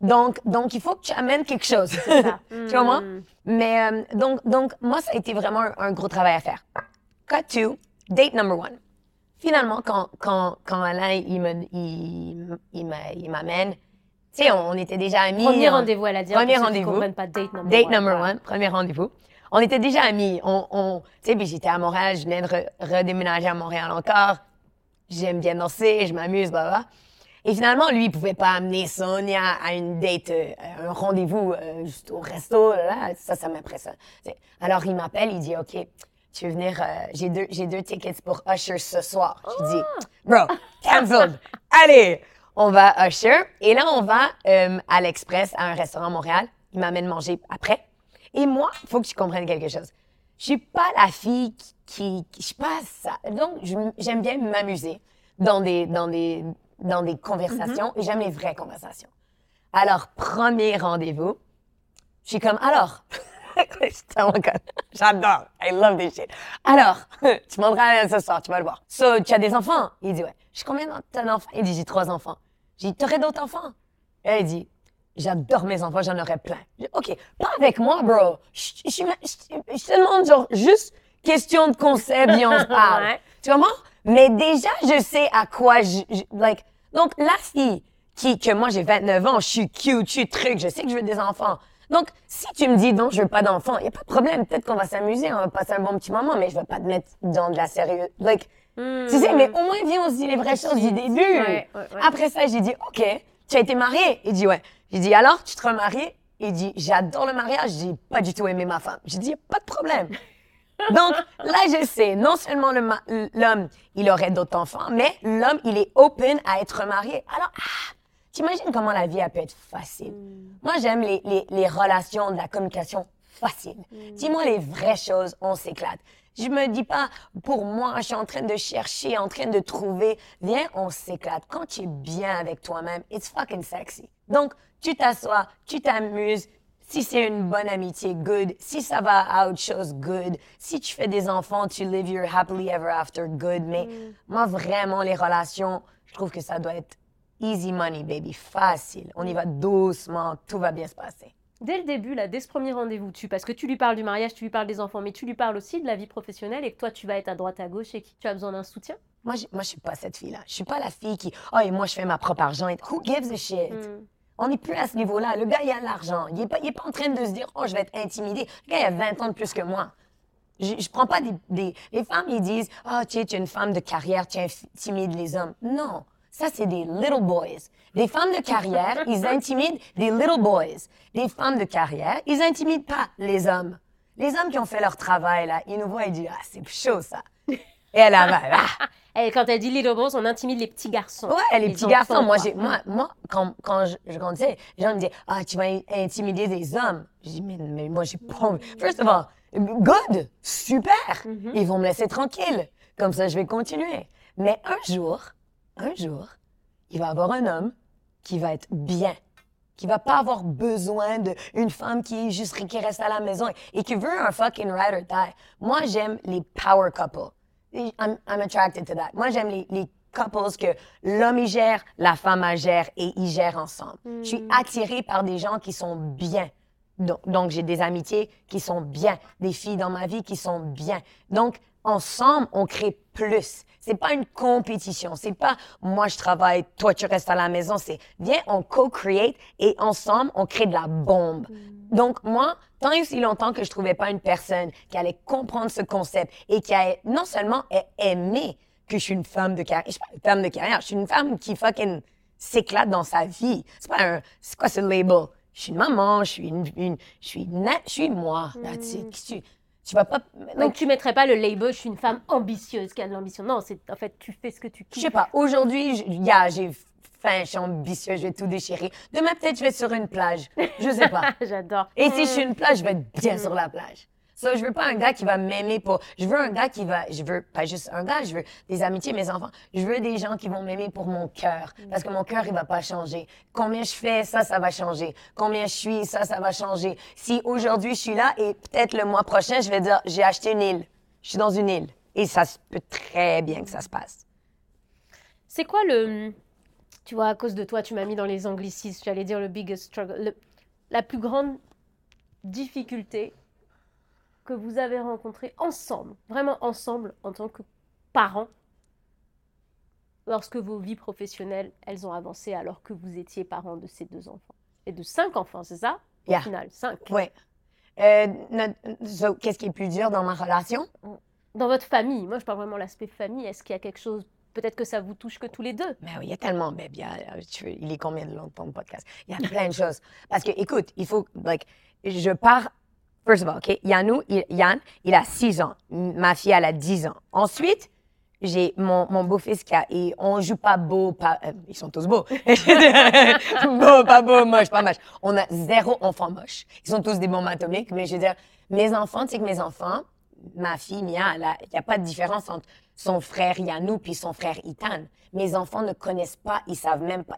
Donc, donc, il faut que tu amènes quelque chose. tu vois, moi? Mais, euh, donc, donc, moi, ça a été vraiment un, un gros travail à faire. Cut to date number one. Finalement, quand, quand, quand Alain, il me, il, il m'a- il m'amène, tu sais, on, on était déjà amis. Premier rendez-vous, elle a dit. Premier rendez-vous. pas date number Date one. number Voilà. one, premier rendez-vous. On était déjà amis. On, on, tu sais, j'étais à Montréal, je venais de re- redéménager à Montréal encore. J'aime bien danser, je m'amuse, blah, blah. Et finalement, lui, il pouvait pas amener Sonia à une date, euh, à un rendez-vous euh, juste au resto. Là, ça, ça m'impressionne. Alors, il m'appelle, il dit, OK, tu veux venir, euh, j'ai deux, j'ai deux tickets pour Usher ce soir. Je dis, bro, cancelled. Allez, on va à Usher. Et là, on va euh, à l'Express, à un restaurant à Montréal. Il m'amène manger après. Et moi, faut que tu comprennes quelque chose. Je suis pas la fille qui, qui, je suis pas ça. Donc, j'aime bien m'amuser dans des, dans des, dans des conversations et j'aime les vraies conversations. Alors, premier rendez-vous, je suis comme, alors, je suis tellement conne. J'adore. I love this shit. Alors, tu m'entras ce soir, tu vas le voir. So, tu as des enfants? Il dit, ouais. Je suis combien d'enfants? Il dit, j'ai trois enfants. J'ai dit, t'aurais d'autres enfants? Et il dit, j'adore mes enfants, j'en aurais plein. J'ai dit, OK, pas avec moi, bro. Je, je, je, je- je te demande, genre, juste question de concept et on se parle. Ouais. Tu vois, moi? Mais déjà, je sais à quoi je- like, donc, la fille qui, que moi, j'ai 29 ans, je suis cute, je suis truc, je sais que je veux des enfants. Donc, si tu me dis non, je veux pas d'enfants, il y a pas de problème. Peut-être qu'on va s'amuser, on va passer un bon petit moment, mais je vais pas te mettre dans de la sérieuse. Like, tu sais, mais au moins, viens, on se dit les vraies choses du début. Ouais, ouais, ouais. Après ça, j'ai dit, OK, tu as été marié? Il dit, ouais. J'ai dit, alors, tu te remaries? Il dit, j'adore le mariage. J'ai pas du tout aimé ma femme. J'ai dit, pas de problème. Donc, là, je sais, non seulement l'homme, il aurait d'autres enfants, mais l'homme, il est open à être marié. Alors, ah, t'imagines comment la vie, elle peut être facile. Moi, j'aime les, les, les relations de la communication facile. Dis-moi les vraies choses, on s'éclate. Je me dis pas, pour moi, je suis en train de chercher, en train de trouver. Viens, on s'éclate. Quand tu es bien avec toi-même, it's fucking sexy. Donc, tu t'assois, tu t'amuses. Si c'est une bonne amitié, good. Si ça va à autre chose, good. Si tu fais des enfants, tu live your happily ever after, good. Mais moi, vraiment, les relations, je trouve que ça doit être easy money, baby. Facile. On y va doucement, tout va bien se passer. Dès le début, là, dès ce premier rendez-vous, tu, parce que tu lui parles du mariage, tu lui parles des enfants, mais tu lui parles aussi de la vie professionnelle et que toi, tu vas être à droite à gauche et que tu as besoin d'un soutien? Moi, je, moi, je suis pas cette fille-là. Je suis pas la fille qui, oh, et moi, je fais ma propre argent. Et who gives a shit? Mm. On n'est plus à ce niveau-là. Le gars, il a l'argent. Il est pas, pas en train de se dire, oh, je vais être intimidé. Le gars, il a 20 ans de plus que moi. Je, je prends pas des, des- les femmes, ils disent, oh, tu es tu es une femme de carrière, tu intimides les hommes. Non. Ça, c'est des little boys. Des femmes de carrière, ils intimident des little boys. Des femmes de carrière, ils intimident pas les hommes. Les hommes qui ont fait leur travail, là, ils nous voient et disent, ah, c'est chaud, ça. Et elle a, ah, Et quand elle dit little boys, on intimide les petits garçons. Ouais, les, petits enfants, garçons. Moi, j'ai, moi, moi, quand, quand je, je grandissais, les gens me disaient, ah, tu vas in- intimider des hommes. Je dis, mais, mais moi, j'ai pas envie. First of all, good, super. Ils vont me laisser tranquille. Comme ça, je vais continuer. Mais un jour, un jour, il va y avoir un homme qui va être bien, qui va pas avoir besoin d'une femme qui est juste qui reste à la maison et qui veut un fucking ride or die. Moi, j'aime les power couples. I'm, I'm attracted to that. Moi, j'aime les, les couples que l'homme y gère, la femme elle gère et ils gèrent ensemble. Je suis attirée par des gens qui sont bien. Donc, donc, j'ai des amitiés qui sont bien, des filles dans ma vie qui sont bien. Donc, ensemble, on crée plus. C'est pas une compétition. C'est pas moi je travaille, toi tu restes à la maison. C'est viens, on co-create et ensemble, on crée de la bombe. Donc, moi, tant et aussi longtemps que je trouvais pas une personne qui allait comprendre ce concept et qui allait non seulement a- aimer que je suis une femme de carrière, je suis pas une femme de carrière, je suis une femme qui fucking s'éclate dans sa vie. C'est pas un, c'est quoi ce label? Je suis une maman, je suis une, une- je suis na- je suis moi. That's it. Tu, tu vas pas, Donc tu mettrais pas le label, je suis une femme ambitieuse qui a de l'ambition. Non, c'est en fait, tu fais ce que tu je sais pas, aujourd'hui, je- yeah, j'ai faim, je suis ambitieuse, je vais tout déchirer. Demain, peut-être, je vais sur une plage. Je sais pas. J'adore. Et si je suis une plage, je vais être bien sur la plage. Ça, je veux pas un gars qui va m'aimer pour. Je veux un gars qui va. Je veux pas juste un gars, je veux des amitiés, mes enfants. Je veux des gens qui vont m'aimer pour mon cœur. Parce que mon cœur, il va pas changer. Combien je fais, ça, ça va changer. Combien je suis, ça, ça va changer. Si aujourd'hui je suis là et peut-être le mois prochain, je vais dire, j'ai acheté une île. Je suis dans une île. Et ça se peut très bien que ça se passe. C'est quoi le. Tu vois, à cause de toi, tu m'as mis dans les anglicismes, j'allais dire le biggest struggle. le- la plus grande difficulté que vous avez rencontrée ensemble, vraiment ensemble, en tant que parents, lorsque vos vies professionnelles, elles ont avancé alors que vous étiez parents de ces deux enfants. Et de cinq enfants, c'est ça? Au Yeah. final, cinq. Ouais. Euh, so, Qu'est-ce qui est plus dur dans ma relation? Dans votre famille, moi je parle vraiment de l'aspect famille, est-ce qu'il y a quelque chose, peut-être que ça vous touche que tous les deux Mais oui, il y a tellement, il, y a- tu veux- il est combien de long ton podcast? Il y a plein de choses. Parce que, écoute, il faut, like, je pars, first of all, OK, Yannou, il- Yann, il a 6 ans. Ma fille, elle a 10 ans. Ensuite, j'ai mon, mon beau-fils qui a, et on joue pas beau, pas, euh, ils sont tous beaux. beau, pas beau, moche, pas moche. On a zéro enfant moche. Ils sont tous des bombes atomiques, mais je veux dire, mes enfants, tu sais que mes enfants, ma fille Mia, il n'y a pas de différence entre son frère Yannou puis son frère Ethan. Mes enfants ne connaissent pas, ils savent même pas,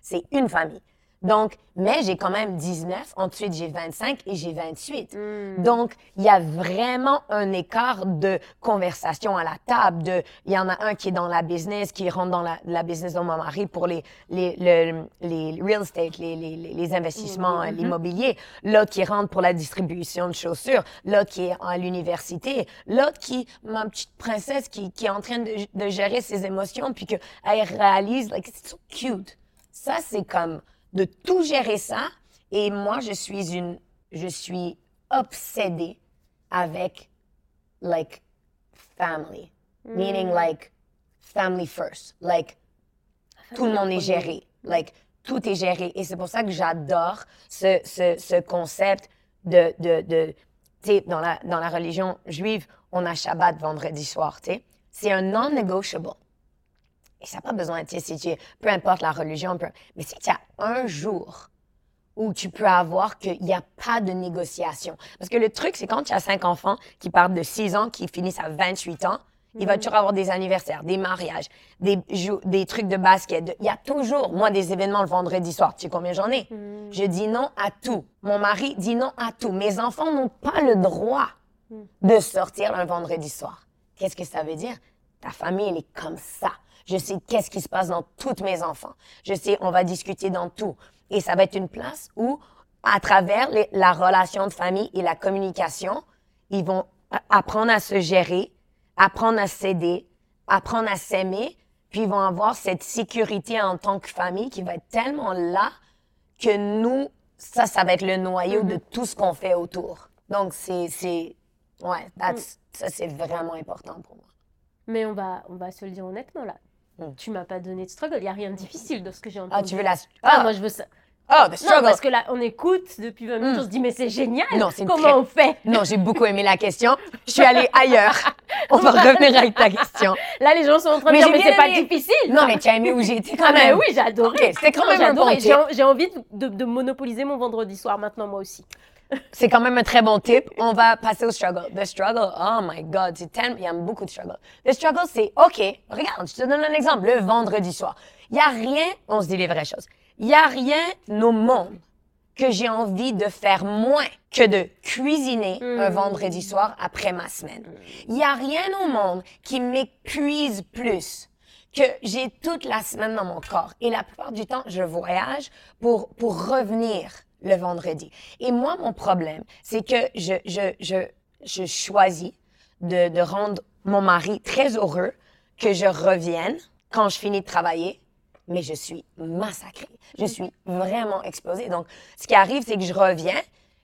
c'est une famille. Donc, mais j'ai quand même 19, ensuite j'ai 25 et j'ai 28. Donc, il y a vraiment un écart de conversation à la table. De, il y en a un qui est dans la business, qui rentre dans la, la business de mon mari pour les, les, le- les real estate, les, les, les- investissements, euh, l'immobilier. L'autre qui rentre pour la distribution de chaussures. L'autre qui est à l'université. L'autre qui, ma petite princesse, qui, qui est en train de, de gérer ses émotions puis qu'elle réalise, like, it's so cute. Ça, c'est comme de tout gérer ça. Et moi, je suis une, je suis obsédée avec, like, family. Meaning, like, family first. Like, tout le monde est géré. Like, tout est géré. Et c'est pour ça que j'adore ce, ce, ce concept de, de, de tu sais, dans la, dans la religion juive, on a Shabbat vendredi soir, tu sais. C'est un non-negotiable. Et ça n'a pas besoin, sais, si tu, peu importe la religion, peu- mais si tu as un jour où tu peux avoir qu'il n'y a pas de négociation. Parce que le truc, c'est quand tu as cinq enfants qui partent de 6 ans, qui finissent à 28 ans, il va toujours avoir des anniversaires, des mariages, des, jou- des trucs de basket. de- Il y a toujours, moi, des événements le vendredi soir. Tu sais combien j'en ai? Je dis non à tout. Mon mari dit non à tout. Mes enfants n'ont pas le droit de sortir un vendredi soir. Qu'est-ce que ça veut dire? Ta famille, elle est comme ça. Je sais qu'est-ce qui se passe dans tous mes enfants. Je sais, on va discuter dans tout. Et ça va être une place où, à travers les- la relation de famille et la communication, ils vont apprendre à se gérer, apprendre à s'aider, apprendre à s'aimer, puis ils vont avoir cette sécurité en tant que famille qui va être tellement là que nous, ça, ça va être le noyau de tout ce qu'on fait autour. Donc, c'est, c'est, ouais, that's- ça, c'est vraiment important pour moi. Mais on va, on va se le dire honnêtement là. Mm. Tu m'as pas donné de struggle, il n'y a rien de difficile de ce que j'ai entendu. Ah, tu veux la, Ah, ah, moi je veux ça. oh, the Non, struggle. parce que là, on écoute depuis 20 minutes, Mm. on se dit, mais c'est génial. Non, c'est Comment très- on fait? Non, j'ai beaucoup aimé la question. Je suis allée ailleurs. On va revenir avec ta question. Là, les gens sont en train de Mais dire, j'ai mais c'est pas difficile. Non, mais tu as aimé où j'étais quand Ah, mais même. oui, j'ai adoré. C'était quand Non, même j'ai J'ai J'ai envie de, de monopoliser mon vendredi soir maintenant, moi aussi. C'est quand même un très bon tip. On va passer au struggle. The struggle, oh my God, c'est tellement, il y a beaucoup de struggle. Le struggle, c'est, OK, regarde, je te donne un exemple. Le vendredi soir, il n'y a rien, on se dit les vraies choses, il n'y a rien au monde que j'ai envie de faire moins que de cuisiner un vendredi soir après ma semaine. Il n'y a rien au monde qui m'épuise plus que j'ai toute la semaine dans mon corps. Et la plupart du temps, je voyage pour, pour revenir le vendredi. Et moi, mon problème, c'est que je, je, je, je choisis de, de rendre mon mari très heureux que je revienne quand je finis de travailler, mais je suis massacrée. Je suis vraiment explosée. Donc, ce qui arrive, c'est que je reviens,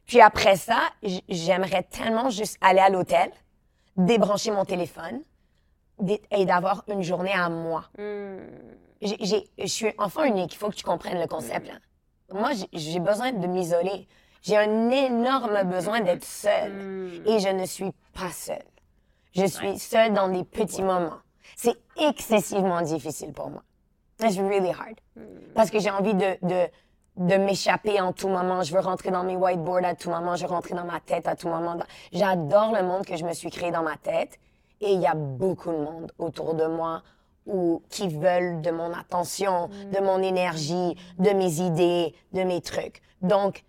puis après ça, j'aimerais tellement juste aller à l'hôtel, débrancher mon téléphone et d'avoir une journée à moi. J'ai- Je suis enfant unique, il faut que tu comprennes le concept. Là. Moi, j'ai- besoin de m'isoler. J'ai un énorme besoin d'être seule. Et je ne suis pas seule. Je suis seule dans des petits moments. C'est excessivement difficile pour moi. It's really hard. Parce que j'ai envie de, de, de m'échapper en tout moment. Je veux rentrer dans mes whiteboards à tout moment. Je veux rentrer dans ma tête à tout moment. J'adore le monde que je me suis créé dans ma tête. Et il y a beaucoup de monde autour de moi ou qui veulent de mon attention, de mon énergie, de mes idées, de mes trucs. Donc,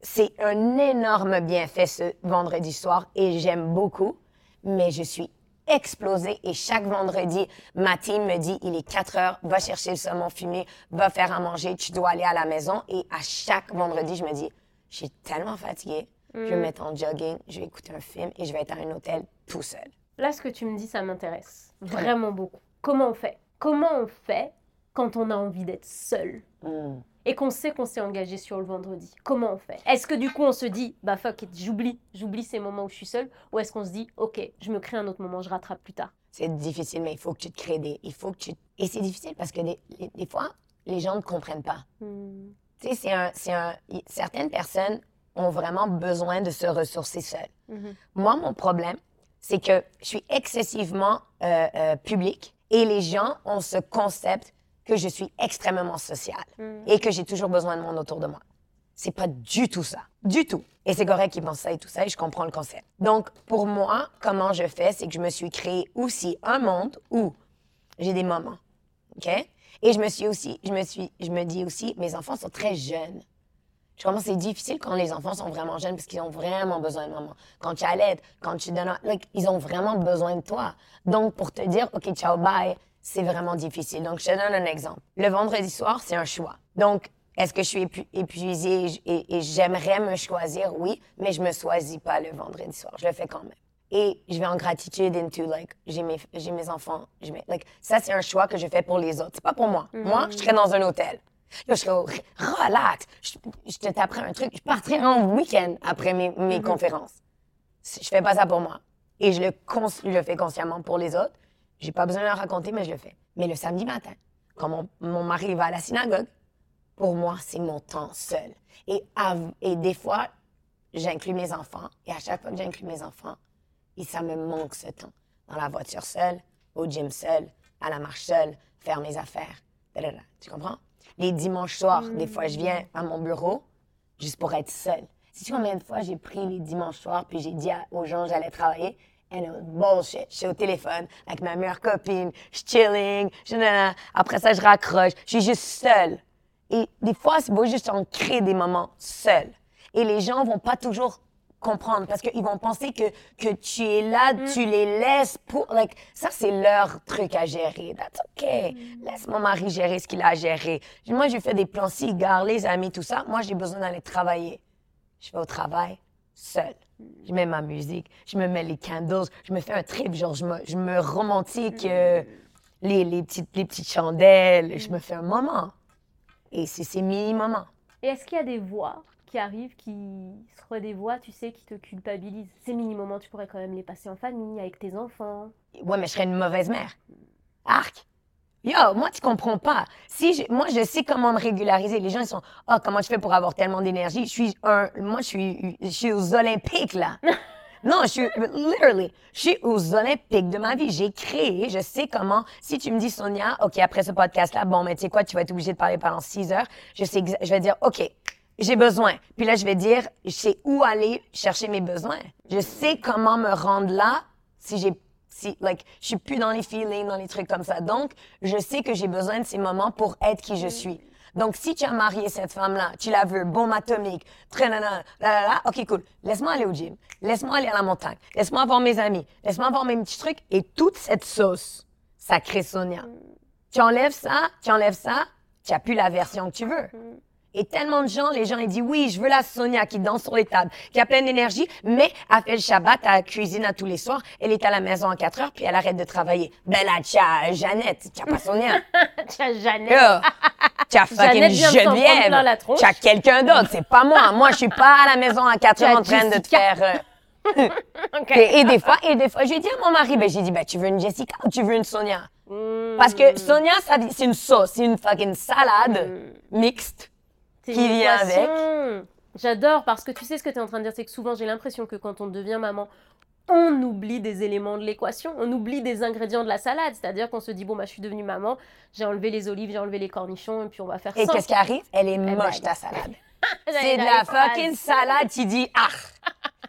c'est un énorme bienfait ce vendredi soir et j'aime beaucoup, mais je suis explosée et chaque vendredi, ma team me dit, il est 4 heures, va chercher le saumon fumé, va faire à manger, tu dois aller à la maison. Et à chaque vendredi, je me dis, je suis tellement fatiguée, je vais me mettre en jogging, je vais écouter un film et je vais être à un hôtel tout seul. Là, ce que tu me dis, ça m'intéresse vraiment beaucoup. Comment on fait Comment on fait quand on a envie d'être seul Hmm. et qu'on sait qu'on s'est engagé sur le vendredi Comment on fait? Est-ce que du coup on se dit bah fuck it, j'oublie, j'oublie ces moments où je suis seule ou est-ce qu'on se dit OK, je me crée un autre moment, je rattrape plus tard? C'est difficile, mais il faut que tu te crées des... Il faut que tu... Et c'est difficile parce que des, les- des fois, les gens ne comprennent pas. Hmm. Tu sais, c'est un, c'est un... Certaines personnes ont vraiment besoin de se ressourcer seules. Mhm. Moi, mon problème, c'est que je suis excessivement euh, euh, publique et les gens ont ce concept que je suis extrêmement sociale Mhm. et que j'ai toujours besoin de monde autour de moi. C'est pas du tout ça. Du tout. Et c'est correct qu'ils pensent ça et tout ça et je comprends le concept. Donc, pour moi, comment je fais, c'est que je me suis créé aussi un monde où j'ai des moments. OK? Et je me suis aussi, je me suis, je me dis aussi, mes enfants sont très jeunes. Je comprends, c'est difficile quand les enfants sont vraiment jeunes parce qu'ils ont vraiment besoin de maman. Quand tu allaites, quand tu donnes, like, ils ont vraiment besoin de toi. Donc, pour te dire, OK, ciao, bye, c'est vraiment difficile. Donc, je te donne un exemple. Le vendredi soir, c'est un choix. Donc, est-ce que je suis épu- épuisée et j- et, et j'aimerais me choisir? Oui, mais je me choisis pas le vendredi soir. Je le fais quand même. Et je vais en gratitude into, like, j'ai mes, enfants. like, ça, c'est un choix que je fais pour les autres. C'est pas pour moi. Moi, je serais dans un hôtel. Là, je serais au- relax. Je, je te taperais un truc. Je partirais en week-end après mes, mes conférences. Si- Je fais pas ça pour moi. Et je le, je le fais consciemment pour les autres. J'ai pas besoin de le raconter, mais je le fais. Mais le samedi matin, quand mon, mon mari va à la synagogue, pour moi, c'est mon temps seul. Et, et des fois, j'inclus mes enfants. Et à chaque fois que j'inclus mes enfants, et ça me manque ce temps. Dans la voiture seule, au gym seul, à la marche seule, faire mes affaires. Tu comprends? Les dimanches soirs, des fois, je viens à mon bureau juste pour être seule. Sais-tu combien de fois j'ai pris les dimanches soirs puis j'ai dit à- aux gens que j'allais travailler? And bullshit. Je suis au téléphone avec ma meilleure copine, je chilling, je après ça, je raccroche, je suis juste seule. Et des fois, c'est beau juste en créer des moments seuls. Et les gens vont pas toujours comprendre parce qu'ils vont penser que, que tu es là, tu les laisses pour. Like, ça, c'est leur truc à gérer. That's OK. Laisse mon mari gérer ce qu'il a à gérer. Moi, j'ai fait des plans cigares, les amis, tout ça. Moi, j'ai besoin d'aller travailler. Je vais au travail seule. Je mets ma musique, je me mets les candles, je me fais un trip, genre, je me, je me romantique euh, les, les, petites, les petites chandelles, je me fais un moment. Et c'est ces mini-moments. Et est-ce qu'il y a des voix qui arrivent, qui des voix, tu sais, qui te culpabilisent Ces mini-moments, tu pourrais quand même les passer en famille, avec tes enfants. Ouais, mais je serais une mauvaise mère. Arc. Yo, moi, tu comprends pas. Si je- moi, je sais comment me régulariser. Les gens, ils sont, oh, comment tu fais pour avoir tellement d'énergie? Je suis un, moi, je suis, je suis aux Olympiques, là. non, je suis, literally, je suis aux Olympiques de ma vie. J'ai créé, je sais comment. Si tu me dis, Sonia, OK, après ce podcast-là, bon, mais tu sais quoi, tu vas être obligée de parler pendant six heures. Je sais, je vais dire, OK, j'ai besoin. Puis là, je vais dire, je sais où aller chercher mes besoins. Je sais comment me rendre là si j'ai si, like, je suis plus dans les feelings, dans les trucs comme ça. Donc, je sais que j'ai besoin de ces moments pour être qui je suis. Donc, si tu as marié cette femme-là, tu la veux, bombe atomique, là, là, ok, cool. Laisse-moi aller au gym. Laisse-moi aller à la montagne. Laisse-moi voir mes amis. Laisse-moi voir mes petits trucs. Et toute cette sauce, ça crée Sonia. Tu enlèves ça, tu enlèves ça, tu n'as plus la version que tu veux. Et tellement de gens, les gens, ils disent oui, je veux la Sonia qui danse sur les tables, qui a plein d'énergie, mais elle fait le Shabbat, elle cuisine à tous les soirs, elle est à la maison à 4 heures, puis elle arrête de travailler. Ben là, tu as Jeannette, tu as pas Sonia. Tiens, Jeannette. Yo, tu as fucking Geneviève. plein la tronche. Tu as quelqu'un d'autre, c'est pas moi. Moi, je suis pas à la maison à 4 Tu as heures en train de te faire... euh, Ok. et, et des fois, et des fois, j'ai dit à mon mari, ben j'ai dit, ben tu veux une Jessica ou tu veux une Sonia? Parce Hmm. que Sonia, ça, c'est une sauce, c'est une fucking salade Hmm. mixte. Qui vient équation. J'adore parce que tu sais ce que tu es en train de dire, c'est que souvent j'ai l'impression que quand on devient maman, on oublie des éléments de l'équation, on oublie des ingrédients de la salade. C'est-à-dire qu'on se dit, bon, bah, je suis devenue maman, j'ai enlevé les olives, j'ai enlevé les cornichons, et puis on va faire Et ça. qu'est-ce qui arrive? Elle est ben, moche, ta salade. C'est de la fucking salade. Tu dis, ah,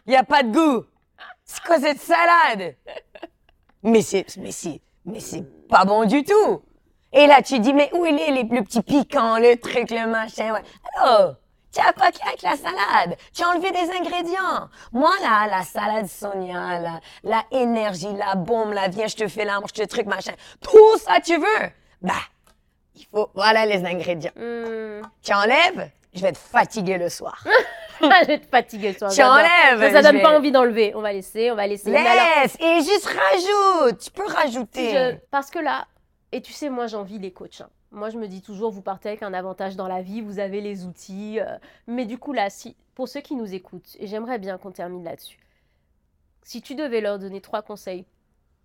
il n'y a pas de goût. C'est quoi cette salade? Mais c'est, mais c'est, mais c'est pas bon du tout. Et là, tu dis, mais où il est les, le petit piquant, le truc, le machin, ouais. Alors, tu as pas avec la salade. Tu as enlevé des ingrédients. Moi, là, la salade Sonia, la, la énergie, la bombe, la viens, je te fais l'amour, je te truc, machin. Tout ça, tu veux? Bah, il faut, voilà les ingrédients. Hmm. Tu enlèves, je vais te fatiguer le soir. je vais te fatiguer, toi. Tu j'adore. enlèves, Ça, ça donne vais- pas envie d'enlever. On va laisser, on va laisser. Alors, Laisse et juste rajoute. Tu peux rajouter. je- Parce que là, et tu sais, moi, j'envie les coachs. hein. Moi, je me dis toujours, vous partez avec un avantage dans la vie, vous avez les outils. euh, mais du coup, là, si, pour ceux qui nous écoutent, et j'aimerais bien qu'on termine là-dessus, si tu devais leur donner trois conseils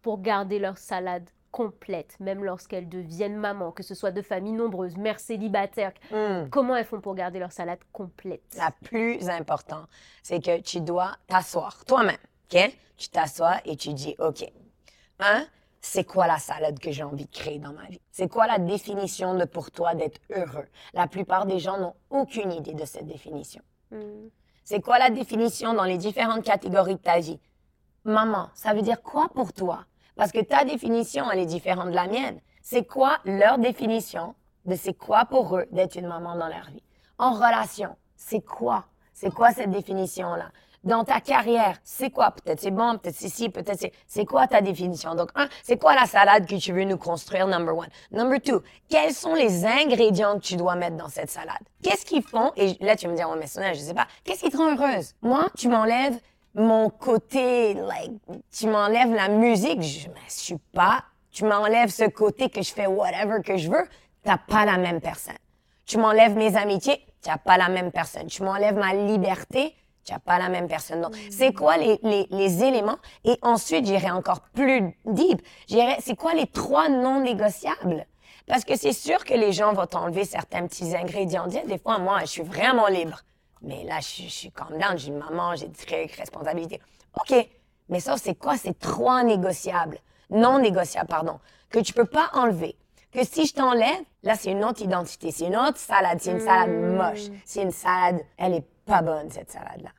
pour garder leur salade complète, même lorsqu'elles deviennent maman, que ce soit de familles nombreuses, mères célibataires, Hmm. comment elles font pour garder leur salade complète? La plus importante, c'est que tu dois t'asseoir toi-même. OK? Tu t'assois et tu dis, OK, un, c'est quoi la salade que j'ai envie de créer dans ma vie? C'est quoi la définition de pour toi d'être heureux? La plupart des gens n'ont aucune idée de cette définition. Hmm. C'est quoi la définition dans les différentes catégories de ta vie? Maman, ça veut dire quoi pour toi? Parce que ta définition, elle est différente de la mienne. C'est quoi leur définition de c'est quoi pour eux d'être une maman dans leur vie? En relation, c'est quoi? C'est quoi cette définition-là? Dans ta carrière, c'est quoi? Peut-être c'est bon, peut-être c'est ci, peut-être c'est... C'est quoi ta définition? Donc, un, c'est quoi la salade que tu veux nous construire, number one? Number two, quels sont les ingrédients que tu dois mettre dans cette salade? Qu'est-ce qu'ils font? Et là, tu me dis, oh, mais Sonia, je sais pas. Qu'est-ce qui te rend heureuse? Moi, tu m'enlèves mon côté, like, tu m'enlèves la musique, je, je suis pas, tu m'enlèves ce côté que je fais whatever que je veux, t'as pas la même personne. Tu m'enlèves mes amitiés, tu n'as pas la même personne. Tu m'enlèves ma liberté, tu n'as pas la même personne. Donc, c'est quoi les, les, les éléments? Et ensuite, j'irai encore plus deep. J'irai, c'est quoi les trois non négociables? Parce que c'est sûr que les gens vont t'enlever certains petits ingrédients. Des fois, moi, je suis vraiment libre. Mais là, je, je suis calm down, j'ai une maman, j'ai des trucs, responsabilités. OK. Mais ça, c'est quoi? C'est trois négociables? Non négociables, pardon. Que tu peux pas enlever. Que si je t'enlève, là, c'est une autre identité. C'est une autre salade. C'est une salade moche. C'est une salade, elle est pas bonne, cette salade-là.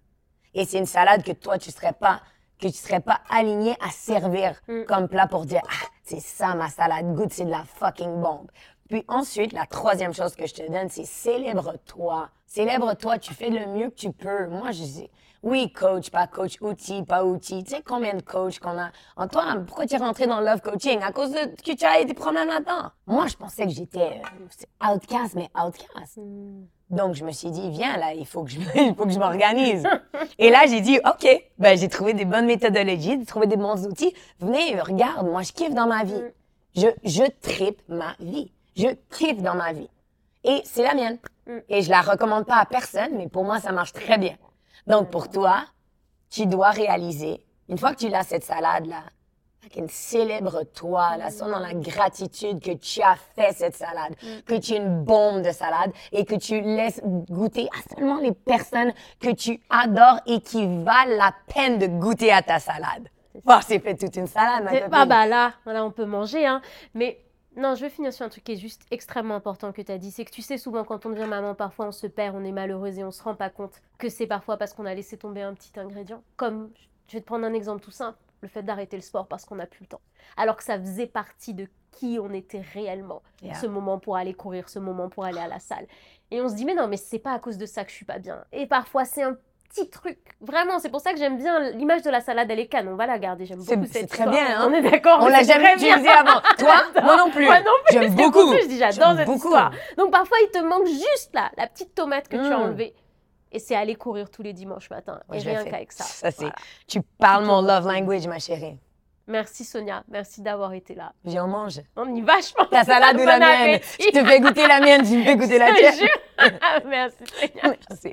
Et c'est une salade que toi, tu serais pas, que tu serais pas aligné à servir comme plat pour dire, ah, c'est ça ma salade, goûte, c'est de la fucking bombe. Puis ensuite, la troisième chose que je te donne, c'est célèbre-toi. Célèbre-toi, tu fais le mieux que tu peux. Moi, je dis, oui, coach, pas coach, outil, pas outil. Tu sais combien de coachs qu'on a? Antoine, pourquoi tu es rentré dans le love coaching? À cause de que tu as des problèmes là-dedans. Moi, je pensais que j'étais euh, outcast, mais outcast. Donc, je me suis dit, viens là, il faut que je, il faut que je m'organise. Et là, j'ai dit, OK, ben, j'ai trouvé des bonnes méthodologies, j'ai trouvé des bons outils. Venez, regarde, moi, je kiffe dans ma vie. Je, je tripe ma vie. Je kiffe dans ma vie. Et c'est la mienne. Et je la recommande pas à personne, mais pour moi, ça marche très bien. Donc, pour toi, tu dois réaliser, une fois que tu l'as cette salade-là, célèbre-toi, là, sois dans la gratitude que tu as fait cette salade, que tu es une bombe de salade et que tu laisses goûter à seulement les personnes que tu adores et qui valent la peine de goûter à ta salade. Bon, c'est fait toute une salade, ma copine. Ah bah là, là, on peut manger, hein. Mais non, je veux finir sur un truc qui est juste extrêmement important que tu as dit. C'est que tu sais, souvent, quand on devient maman, parfois on se perd, on est malheureuse et on se rend pas compte que c'est parfois parce qu'on a laissé tomber un petit ingrédient. Comme, je vais te prendre un exemple tout simple, le fait d'arrêter le sport parce qu'on n'a plus le temps. Alors que ça faisait partie de qui on était réellement. Yeah. Ce moment pour aller courir, ce moment pour aller à la salle. Et on se dit, mais non, mais c'est pas à cause de ça que je suis pas bien. Et parfois, c'est un petit truc. Vraiment, c'est pour ça que j'aime bien l'image de la salade, est canon. On va la garder. J'aime beaucoup c'est cette très histoire. bien, hein. On est d'accord. On l'a jamais très bien. utilisé avant. Toi, moi non plus. Moi non plus. J'aime beaucoup. Je dis, j'adore cette beaucoup. histoire. Donc parfois, il te manque juste là, la petite tomate que tu as Mm. enlevée. Et c'est aller courir tous les dimanches matin. Ouais, et rien qu'avec ça. Ça, Voilà. Tu parles mon love language, ma chérie. Merci Sonia. Merci d'avoir été là. Viens, on mange. On y va, je pense. Ta salade ou la mienne? Je te fais goûter la mienne, tu me fais goûter la tienne. jure. Merci Sonia. Merci.